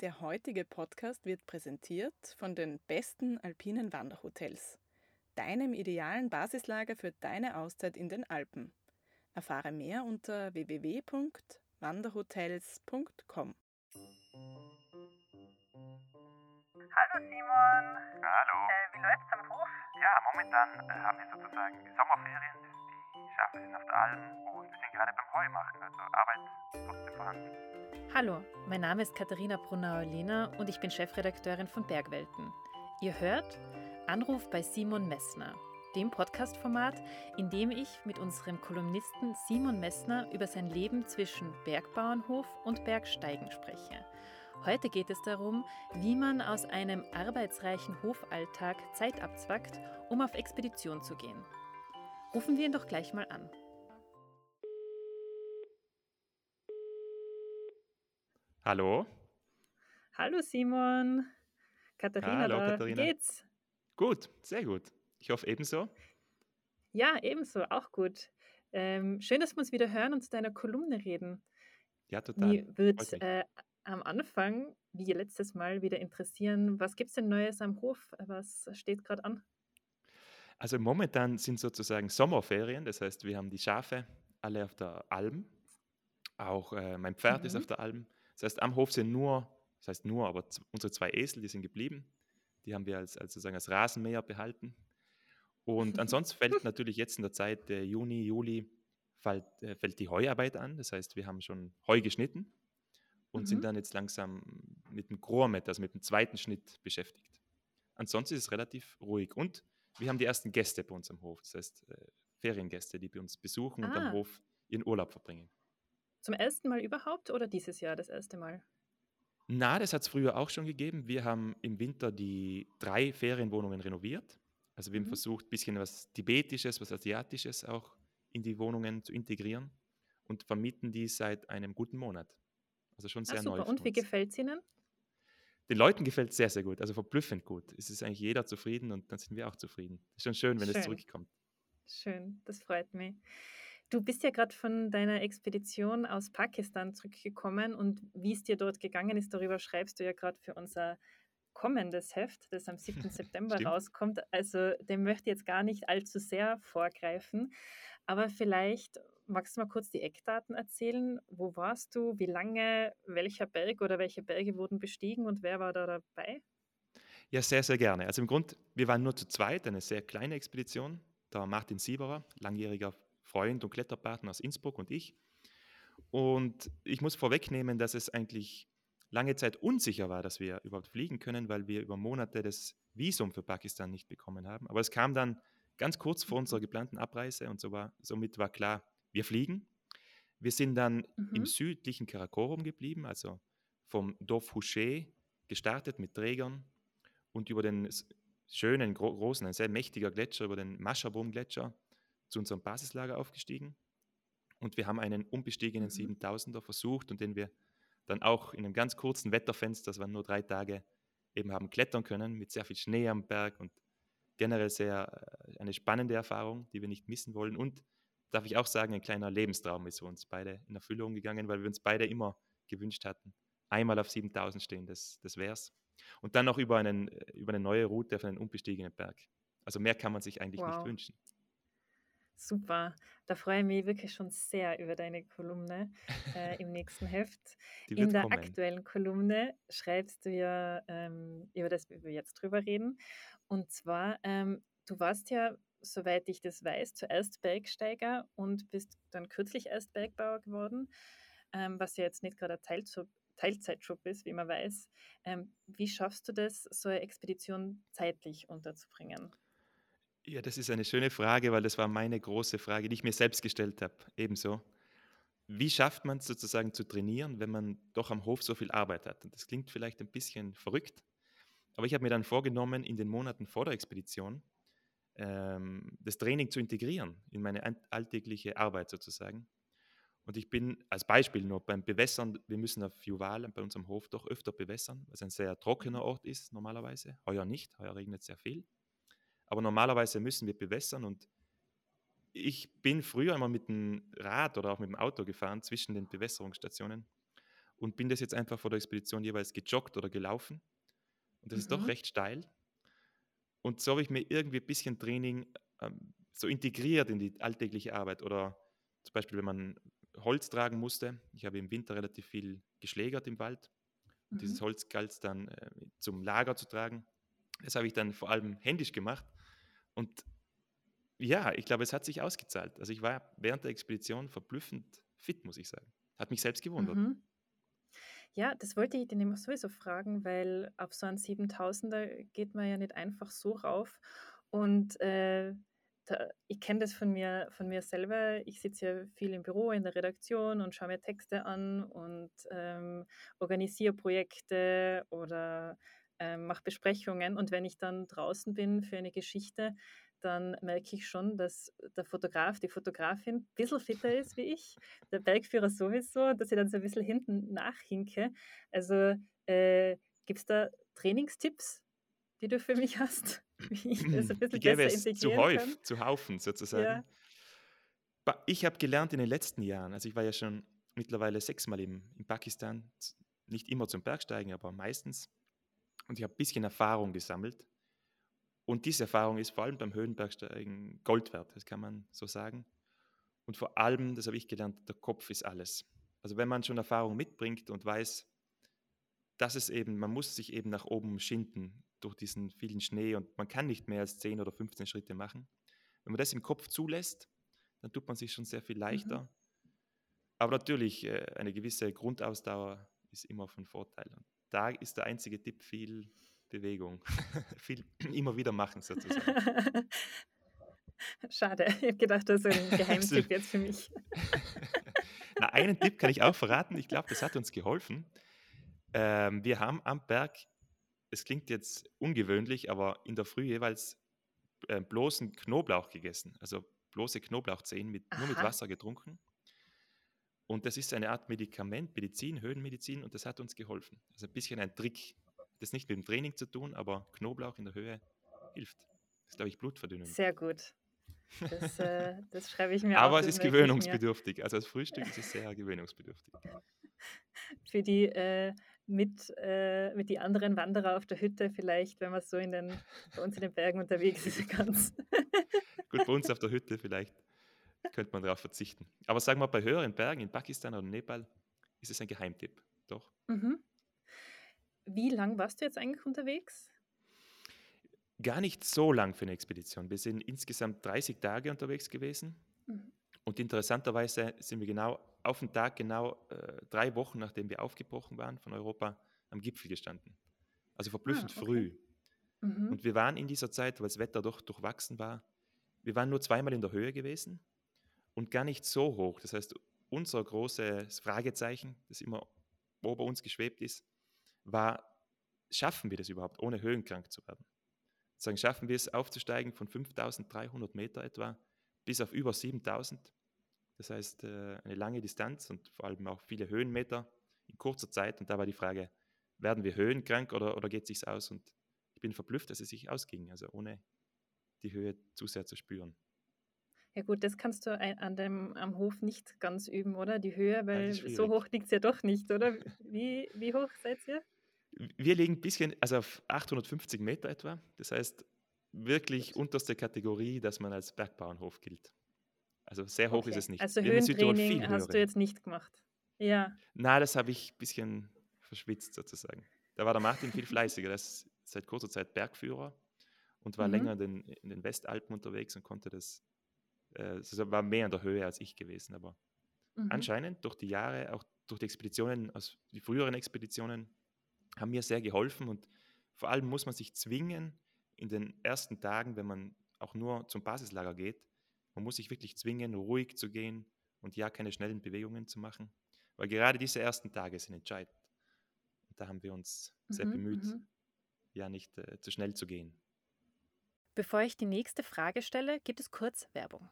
Der heutige Podcast wird präsentiert von den besten alpinen Wanderhotels, deinem idealen Basislager für deine Auszeit in den Alpen. Erfahre mehr unter www.wanderhotels.com. Hallo Simon. Hallo. Äh, wie läuft's am Hof? Ja, momentan äh, haben wir sozusagen Sommerferien. Der Alm und wir sind gerade beim Heumachen. Also Arbeit trotzdem vorhanden. Hallo, mein Name ist Katharina Brunauer-Lehner und ich bin Chefredakteurin von Bergwelten. Ihr hört Anruf bei Simon Messner, dem Podcast-Format, in dem ich mit unserem Kolumnisten Simon Messner über sein Leben zwischen Bergbauernhof und Bergsteigen spreche. Heute geht es darum, wie man aus einem arbeitsreichen Hofalltag Zeit abzwackt, um auf Expedition zu gehen. Rufen wir ihn doch gleich mal an. Hallo. Hallo Simon. Katharina, Hallo, da Katharina. geht's? Gut, sehr gut. Ich hoffe ebenso. Ja, ebenso, auch gut. Ähm, schön, dass wir uns wieder hören und zu deiner Kolumne reden. Ja, total. Freut mich. äh, am Anfang, wie letztes Mal, wieder interessieren, was gibt es denn Neues am Hof? Was steht gerade an? Also momentan sind sozusagen Sommerferien. Das heißt, wir haben die Schafe alle auf der Alm. Auch äh, mein Pferd ist Mhm. auf der Alm. Das heißt, am Hof sind nur, das heißt nur, aber unsere zwei Esel, die sind geblieben. Die haben wir als, als, sozusagen als Rasenmäher behalten. Und ansonsten fällt natürlich jetzt in der Zeit der Juni, Juli, fällt, äh, fällt die Heuarbeit an. Das heißt, wir haben schon Heu geschnitten und Mhm. sind dann jetzt langsam mit dem Grohrmet, also mit dem zweiten Schnitt beschäftigt. Ansonsten ist es relativ ruhig. Und wir haben die ersten Gäste bei uns am Hof. Das heißt, äh, Feriengäste, die bei uns besuchen und Ah. am Hof ihren Urlaub verbringen. Zum ersten Mal überhaupt oder dieses Jahr das erste Mal? Na, das hat es früher auch schon gegeben. Wir haben im Winter die drei Ferienwohnungen renoviert. Also wir haben Mhm. versucht, ein bisschen was Tibetisches, was Asiatisches auch in die Wohnungen zu integrieren und vermieten die seit einem guten Monat. Also schon Ah, sehr neu. super. für Und wie gefällt es Ihnen? Den Leuten gefällt es sehr, sehr gut. Also verblüffend gut. Es ist eigentlich jeder zufrieden und dann sind wir auch zufrieden. Ist schon schön, wenn es Schön. zurückkommt. Schön, das freut mich. Du bist ja gerade von deiner Expedition aus Pakistan zurückgekommen und wie es dir dort gegangen ist, darüber schreibst du ja gerade für unser kommendes Heft, das am 7. September rauskommt. Also dem möchte ich jetzt gar nicht allzu sehr vorgreifen, aber vielleicht magst du mal kurz die Eckdaten erzählen. Wo warst du? Wie lange? Welcher Berg oder welche Berge wurden bestiegen und wer war da dabei? Ja, sehr, sehr gerne. Also im Grund, wir waren nur zu zweit, eine sehr kleine Expedition. Da war Martin Sieberer, langjähriger Freund und Kletterpartner aus Innsbruck und ich. Und ich muss vorwegnehmen, dass es eigentlich lange Zeit unsicher war, dass wir überhaupt fliegen können, weil wir über Monate das Visum für Pakistan nicht bekommen haben. Aber es kam dann ganz kurz vor unserer geplanten Abreise und so war, somit war klar, wir fliegen. Wir sind dann im Mhm. südlichen Karakorum geblieben, also vom Dorf Houché gestartet mit Trägern und über den schönen, gro großen, ein sehr mächtiger Gletscher, über den Mascherboom-Gletscher zu unserem Basislager aufgestiegen. Und wir haben einen unbestiegenen Mhm. 7000er versucht und den wir dann auch in einem ganz kurzen Wetterfenster, das waren nur drei Tage, eben haben klettern können mit sehr viel Schnee am Berg und generell sehr äh, eine spannende Erfahrung, die wir nicht missen wollen. Und darf ich auch sagen, ein kleiner Lebenstraum ist für uns beide in Erfüllung gegangen, weil wir uns beide immer gewünscht hatten, einmal auf 7000 stehen, das, das wär's. Und dann noch über, einen, äh, über eine neue Route auf einen unbestiegenen Berg. Also mehr kann man sich eigentlich nicht Wow. wünschen. Super, da freue ich mich wirklich schon sehr über deine Kolumne äh, im nächsten Heft. In der kommen. aktuellen Kolumne schreibst du ja ähm, über das, wie wir jetzt drüber reden. Und zwar, ähm, du warst ja, soweit ich das weiß, zuerst Bergsteiger und bist dann kürzlich erst Bergbauer geworden, ähm, was ja jetzt nicht gerade ein Teiljob, Teilzeitjob ist, wie man weiß. Ähm, wie schaffst du das, so eine Expedition zeitlich unterzubringen? Ja, das ist eine schöne Frage, weil das war meine große Frage, die ich mir selbst gestellt habe. Ebenso. Wie schafft man es sozusagen zu trainieren, wenn man doch am Hof so viel Arbeit hat? Und das klingt vielleicht ein bisschen verrückt, aber ich habe mir dann vorgenommen, in den Monaten vor der Expedition ähm, das Training zu integrieren in meine alltägliche Arbeit sozusagen. Und ich bin als Beispiel nur beim Bewässern, wir müssen auf Juval bei unserem Hof doch öfter bewässern, was ein sehr trockener Ort ist normalerweise. Heuer nicht, heuer regnet sehr viel. Aber normalerweise müssen wir bewässern und ich bin früher immer mit dem Rad oder auch mit dem Auto gefahren zwischen den Bewässerungsstationen. und bin das jetzt einfach vor der Expedition jeweils gejoggt oder gelaufen. Und das mhm. ist doch mhm. recht steil. Und so habe ich mir irgendwie ein bisschen Training ähm, so integriert in die alltägliche Arbeit. Oder zum Beispiel, wenn man Holz tragen musste. Ich habe im Winter relativ viel geschlägert im Wald. Und mhm. dieses Holz galt es dann äh, zum Lager zu tragen. Das habe ich dann vor allem händisch gemacht. Und ja, ich glaube, es hat sich ausgezahlt. Also ich war während der Expedition verblüffend fit, muss ich sagen. Hat mich selbst gewundert. Mhm. Ja, das wollte ich den sowieso fragen, weil auf so einen 7000er geht man ja nicht einfach so rauf. Und äh, da, ich kenne das von mir, von mir selber. Ich sitze ja viel im Büro, in der Redaktion und schaue mir Texte an und ähm, organisiere Projekte oder ähm, mache Besprechungen. Und wenn ich dann draußen bin für eine Geschichte, dann merke ich schon, dass der Fotograf, die Fotografin ein bisschen fitter ist wie ich, der Bergführer sowieso, dass ich dann so ein bisschen hinten nachhinke. Also äh, gibt es da Trainingstipps, die du für mich hast, wie ich das ein bisschen besser es zu häuf, kann? zu Haufen sozusagen. Ja. Ich habe gelernt in den letzten Jahren, also ich war ja schon mittlerweile sechsmal im, in Pakistan, nicht immer zum Bergsteigen, aber meistens. Und ich habe ein bisschen Erfahrung gesammelt. Und diese Erfahrung ist vor allem beim Höhenbergsteigen Gold wert, das kann man so sagen. Und vor allem, das habe ich gelernt, der Kopf ist alles. Also wenn man schon Erfahrung mitbringt und weiß, dass es eben, man muss sich eben nach oben schinden durch diesen vielen Schnee und man kann nicht mehr als 10 oder 15 Schritte machen. Wenn man das im Kopf zulässt, dann tut man sich schon sehr viel leichter. Mhm. Aber natürlich, äh, eine gewisse Grundausdauer ist immer von Vorteil. Und da ist der einzige Tipp viel Bewegung. Viel immer wieder machen sozusagen. Schade, ich habe gedacht, das ist ein Geheimtipp jetzt für mich. Na, einen Tipp kann ich auch verraten. Ich glaube, das hat uns geholfen. Ähm, wir haben am Berg, es klingt jetzt ungewöhnlich, aber in der Früh jeweils äh, bloßen Knoblauch gegessen. Also bloße Knoblauchzehen mit, nur mit Wasser getrunken. Und das ist eine Art Medikament, Medizin, Höhenmedizin, und das hat uns geholfen. Also ein bisschen ein Trick, das nicht mit dem Training zu tun, aber Knoblauch in der Höhe hilft. Das ist, glaube ich, Blutverdünnung. Sehr gut. Das, äh, das schreibe ich mir Aber auf, es ist gewöhnungsbedürftig. Also als Frühstück ist es sehr gewöhnungsbedürftig. Für die äh, mit, äh, mit die anderen Wanderer auf der Hütte vielleicht, wenn man so in den, bei uns in den Bergen unterwegs ist, ganz. Gut, bei uns auf der Hütte vielleicht könnte man darauf verzichten. Aber sagen wir, bei höheren Bergen in Pakistan oder Nepal ist es ein Geheimtipp, doch. Mhm. Wie lang warst du jetzt eigentlich unterwegs? Gar nicht so lang für eine Expedition. Wir sind insgesamt 30 Tage unterwegs gewesen. Mhm. Und interessanterweise sind wir genau auf den Tag, genau äh, drei Wochen nachdem wir aufgebrochen waren von Europa, am Gipfel gestanden. Also verblüffend ah, okay. früh. Mhm. Und wir waren in dieser Zeit, weil das Wetter doch durchwachsen war, wir waren nur zweimal in der Höhe gewesen und gar nicht so hoch. Das heißt, unser großes Fragezeichen, das immer ober uns geschwebt ist, war, schaffen wir das überhaupt, ohne höhenkrank zu werden? Sagen, schaffen wir es aufzusteigen von 5300 Meter etwa bis auf über 7000? Das heißt, äh, eine lange Distanz und vor allem auch viele Höhenmeter in kurzer Zeit. Und da war die Frage, werden wir höhenkrank oder, oder geht es sich aus? Und ich bin verblüfft, dass es sich ausging, also ohne die Höhe zu sehr zu spüren. Ja gut, das kannst du an dem, am Hof nicht ganz üben, oder? Die Höhe, weil so hoch liegt es ja doch nicht, oder? Wie, wie hoch seid ihr? Wir liegen ein bisschen, also auf 850 Meter etwa. Das heißt, wirklich unterste Kategorie, dass man als Bergbauernhof gilt. Also sehr hoch okay. ist es nicht. Also Höhentraining hast du jetzt nicht gemacht? Ja. Na, das habe ich ein bisschen verschwitzt sozusagen. Da war der Martin viel fleißiger. Der ist seit kurzer Zeit Bergführer und war mhm. länger in den, in den, Westalpen unterwegs und konnte das, äh, also war mehr in der Höhe als ich gewesen. Aber mhm. anscheinend durch die Jahre, auch durch die Expeditionen, aus die früheren Expeditionen, haben mir sehr geholfen und vor allem muss man sich zwingen, in den ersten Tagen, wenn man auch nur zum Basislager geht, man muss sich wirklich zwingen, ruhig zu gehen und ja, keine schnellen Bewegungen zu machen, weil gerade diese ersten Tage sind entscheidend. Und da haben wir uns sehr mhm, bemüht, mhm. ja, nicht äh, zu schnell zu gehen. Bevor ich die nächste Frage stelle, gibt es kurz Werbung.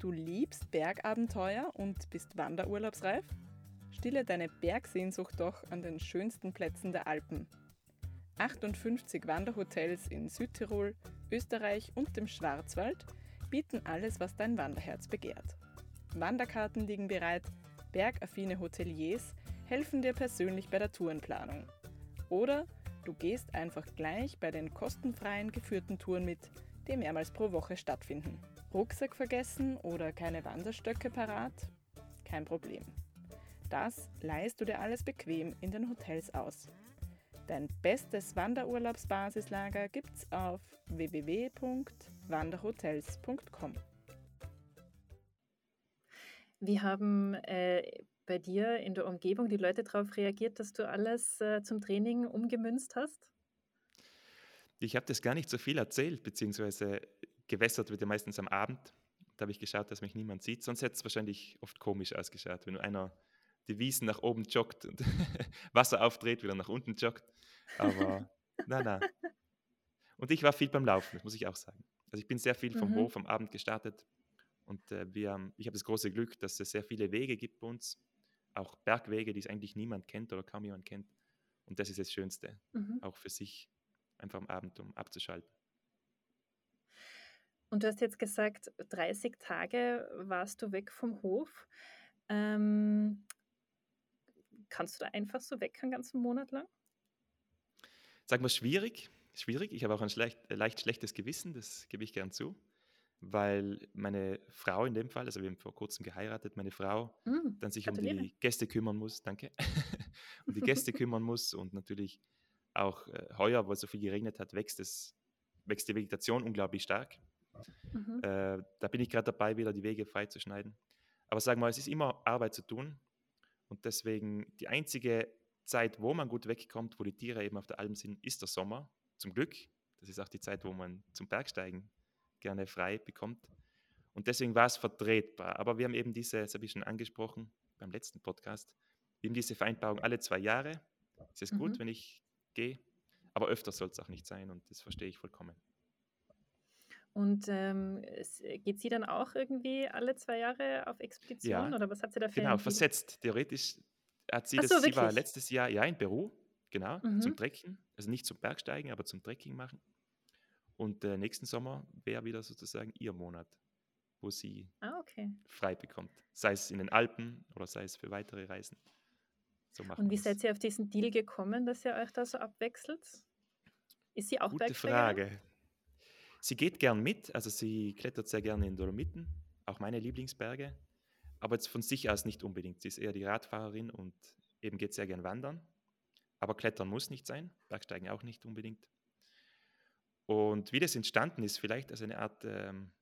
Du liebst Bergabenteuer und bist wanderurlaubsreif? Stille deine Bergsehnsucht doch an den schönsten Plätzen der Alpen. 58 Wanderhotels in Südtirol, Österreich und dem Schwarzwald bieten alles, was dein Wanderherz begehrt. Wanderkarten liegen bereit, bergaffine Hoteliers helfen dir persönlich bei der Tourenplanung. Oder du gehst einfach gleich bei den kostenfreien geführten Touren mit, die mehrmals pro Woche stattfinden. Rucksack vergessen oder keine Wanderstöcke parat? Kein Problem. Das leihst du dir alles bequem in den Hotels aus. Dein bestes Wanderurlaubsbasislager gibt's auf www.wanderhotels.com. Wie haben äh, bei dir in der Umgebung die Leute darauf reagiert, dass du alles äh, zum Training umgemünzt hast? Ich habe das gar nicht so viel erzählt, beziehungsweise gewässert wird ja meistens am Abend. Da habe ich geschaut, dass mich niemand sieht. Sonst hätte es wahrscheinlich oft komisch ausgeschaut, wenn einer die Wiesen nach oben joggt und Wasser aufdreht, wieder nach unten joggt. Aber nein, nein. Und ich war viel beim Laufen, das muss ich auch sagen. Also ich bin sehr viel vom mhm. Hof am Abend gestartet und äh, wir, ich habe das große Glück, dass es sehr viele Wege gibt bei uns, auch Bergwege, die es eigentlich niemand kennt oder kaum jemand kennt. Und das ist das Schönste, mhm. auch für sich, einfach am Abend, um abzuschalten. Und du hast jetzt gesagt, 30 Tage warst du weg vom Hof. Ähm, kannst du da einfach so weg einen ganzen Monat lang? Sagen wir schwierig. Schwierig. Ich habe auch ein schlecht, leicht schlechtes Gewissen, das gebe ich gern zu. Weil meine Frau in dem Fall, also wir haben vor kurzem geheiratet, meine Frau mm, dann sich um die Gäste kümmern muss, danke, um die Gäste kümmern muss und natürlich auch äh, heuer, wo es so viel geregnet hat, wächst, es, wächst die Vegetation unglaublich stark. Mhm. Äh, da bin ich gerade dabei, wieder die Wege freizuschneiden. Aber sagen wir, es ist immer Arbeit zu tun. Und deswegen die einzige Zeit, wo man gut wegkommt, wo die Tiere eben auf der Alm sind, ist der Sommer. Zum Glück. Das ist auch die Zeit, wo man zum Bergsteigen gerne frei bekommt. Und deswegen war es vertretbar. Aber wir haben eben diese, das habe ich schon angesprochen beim letzten Podcast, wir haben diese Vereinbarung alle zwei Jahre. Es ist mhm. gut, wenn ich gehe, aber öfter soll es auch nicht sein und das verstehe ich vollkommen. Und ähm, äh, geht sie dann auch irgendwie alle zwei Jahre auf Expedition ja, oder was hat sie da für Genau, versetzt. Theoretisch hat sie Ach das, so, sie war letztes Jahr ja in Peru, genau, mhm. zum Trecken. Also nicht zum Bergsteigen, aber zum Trekking machen. Und äh, nächsten Sommer wäre wieder sozusagen ihr Monat, wo sie ah, okay. frei bekommt. Sei es in den Alpen oder sei es für weitere Reisen. So Und wie seid ihr auf diesen Deal gekommen, dass ihr euch da so abwechselt? Ist sie auch Gute Frage. Sie geht gern mit, also sie klettert sehr gerne in Dolomiten, auch meine Lieblingsberge, aber jetzt von sich aus nicht unbedingt. Sie ist eher die Radfahrerin und eben geht sehr gern wandern. Aber Klettern muss nicht sein, Bergsteigen auch nicht unbedingt. Und wie das entstanden ist, vielleicht als eine Art ähm,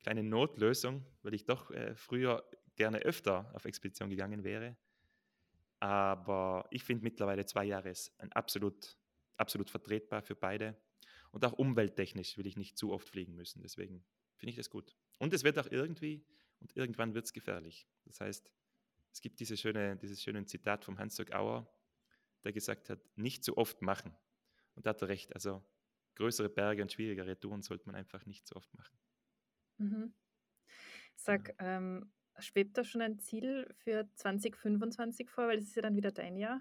kleine Notlösung, weil ich doch äh, früher gerne öfter auf Expedition gegangen wäre. Aber ich finde mittlerweile zwei Jahre ist ein absolut, absolut vertretbar für beide. Und auch umwelttechnisch will ich nicht zu oft fliegen müssen. Deswegen finde ich das gut. Und es wird auch irgendwie, und irgendwann wird es gefährlich. Das heißt, es gibt diese schöne, dieses schöne Zitat vom Hans-Jörg Auer, der gesagt hat, nicht zu oft machen. Und da hat er recht. Also größere Berge und schwierigere Touren sollte man einfach nicht so oft machen. Mhm. Sag, ja. ähm, schwebt da schon ein Ziel für 2025 vor, weil das ist ja dann wieder dein Jahr?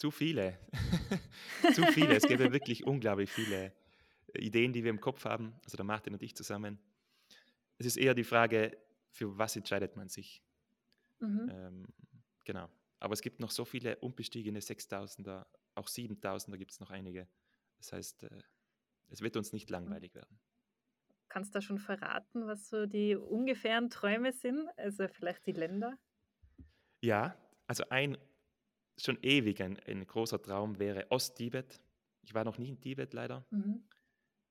Zu viele. Zu viele. Es gäbe wirklich unglaublich viele Ideen, die wir im Kopf haben, also der Martin und ich zusammen. Es ist eher die Frage, für was entscheidet man sich? Mhm. Ähm, genau. Aber es gibt noch so viele unbestiegene 6000er, auch 7000er gibt es noch einige. Das heißt, äh, es wird uns nicht langweilig werden. Kannst du da schon verraten, was so die ungefähren Träume sind? Also vielleicht die Länder? Ja, also ein schon ewig ein, ein großer Traum wäre Osttibet. Ich war noch nie in Tibet leider. Mhm.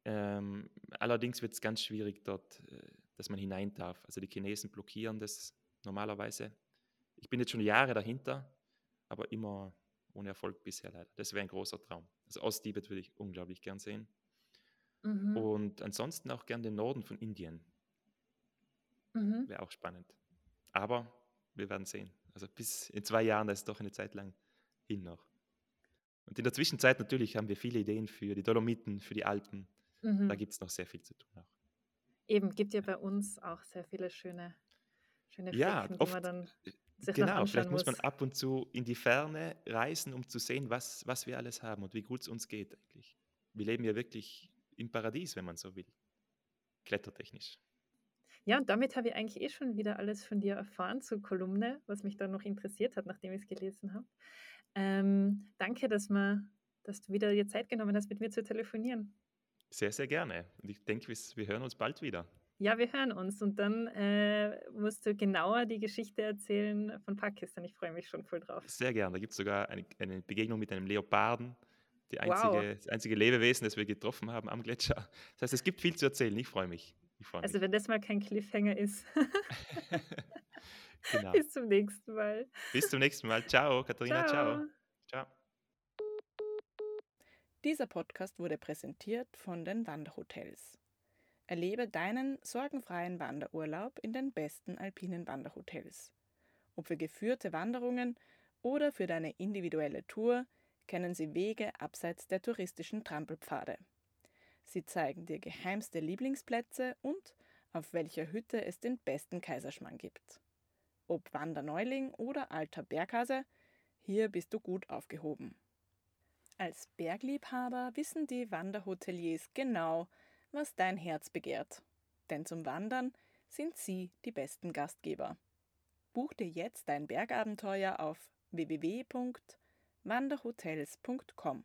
Ähm, allerdings wird es ganz schwierig dort, äh, dass man hinein darf. Also die Chinesen blockieren das normalerweise. Ich bin jetzt schon Jahre dahinter, aber immer ohne Erfolg bisher leider. Das wäre ein großer Traum. Also Osttibet würde ich unglaublich gern sehen. Mhm. Und ansonsten auch gern den Norden von Indien. Mhm. Wäre auch spannend. Aber wir werden sehen. Also bis in zwei Jahren, das ist doch eine Zeit lang hin noch. Und in der Zwischenzeit natürlich haben wir viele Ideen für die Dolomiten, für die Alpen. Mhm. Da gibt es noch sehr viel zu tun auch. Eben, gibt ja bei uns auch sehr viele schöne, schöne ja, Flecken, oft, die man dann äh, sich Genau, vielleicht muss. muss man ab und zu in die Ferne reisen, um zu sehen, was, was wir alles haben und wie gut es uns geht eigentlich. Wir leben ja wirklich im Paradies, wenn man so will, klettertechnisch. Ja, und damit habe ich eigentlich eh schon wieder alles von dir erfahren zur Kolumne, was mich dann noch interessiert hat, nachdem ich es gelesen habe. Ähm, danke, dass, wir, dass du wieder dir Zeit genommen hast, mit mir zu telefonieren. Sehr, sehr gerne. Und ich denke, wir hören uns bald wieder. Ja, wir hören uns und dann äh, musst du genauer die Geschichte erzählen von Pakistan. Ich freue mich schon voll drauf. Sehr gerne. Da gibt es sogar eine, eine, Begegnung mit einem Leoparden, die einzige, wow. das einzige Lebewesen, das wir getroffen haben am Gletscher. Das heißt, es gibt viel zu erzählen. Ich freue mich. Also, wenn das mal kein Cliffhanger ist. genau. Bis zum nächsten Mal. Bis zum nächsten Mal. Ciao, Katharina. Ciao. Ciao. Dieser Podcast wurde präsentiert von den Wanderhotels. Erlebe deinen sorgenfreien Wanderurlaub in den besten alpinen Wanderhotels. Ob für geführte Wanderungen oder für deine individuelle Tour, kennen sie Wege abseits der touristischen Trampelpfade. Sie zeigen dir geheimste Lieblingsplätze und auf welcher Hütte es den besten Kaiserschmarrn gibt. Ob Wanderneuling oder alter Berghase, hier bist du gut aufgehoben. Als Bergliebhaber wissen die Wanderhoteliers genau, was dein Herz begehrt. Denn zum Wandern sind sie die besten Gastgeber. Buch dir jetzt dein Bergabenteuer auf www.wanderhotels.com.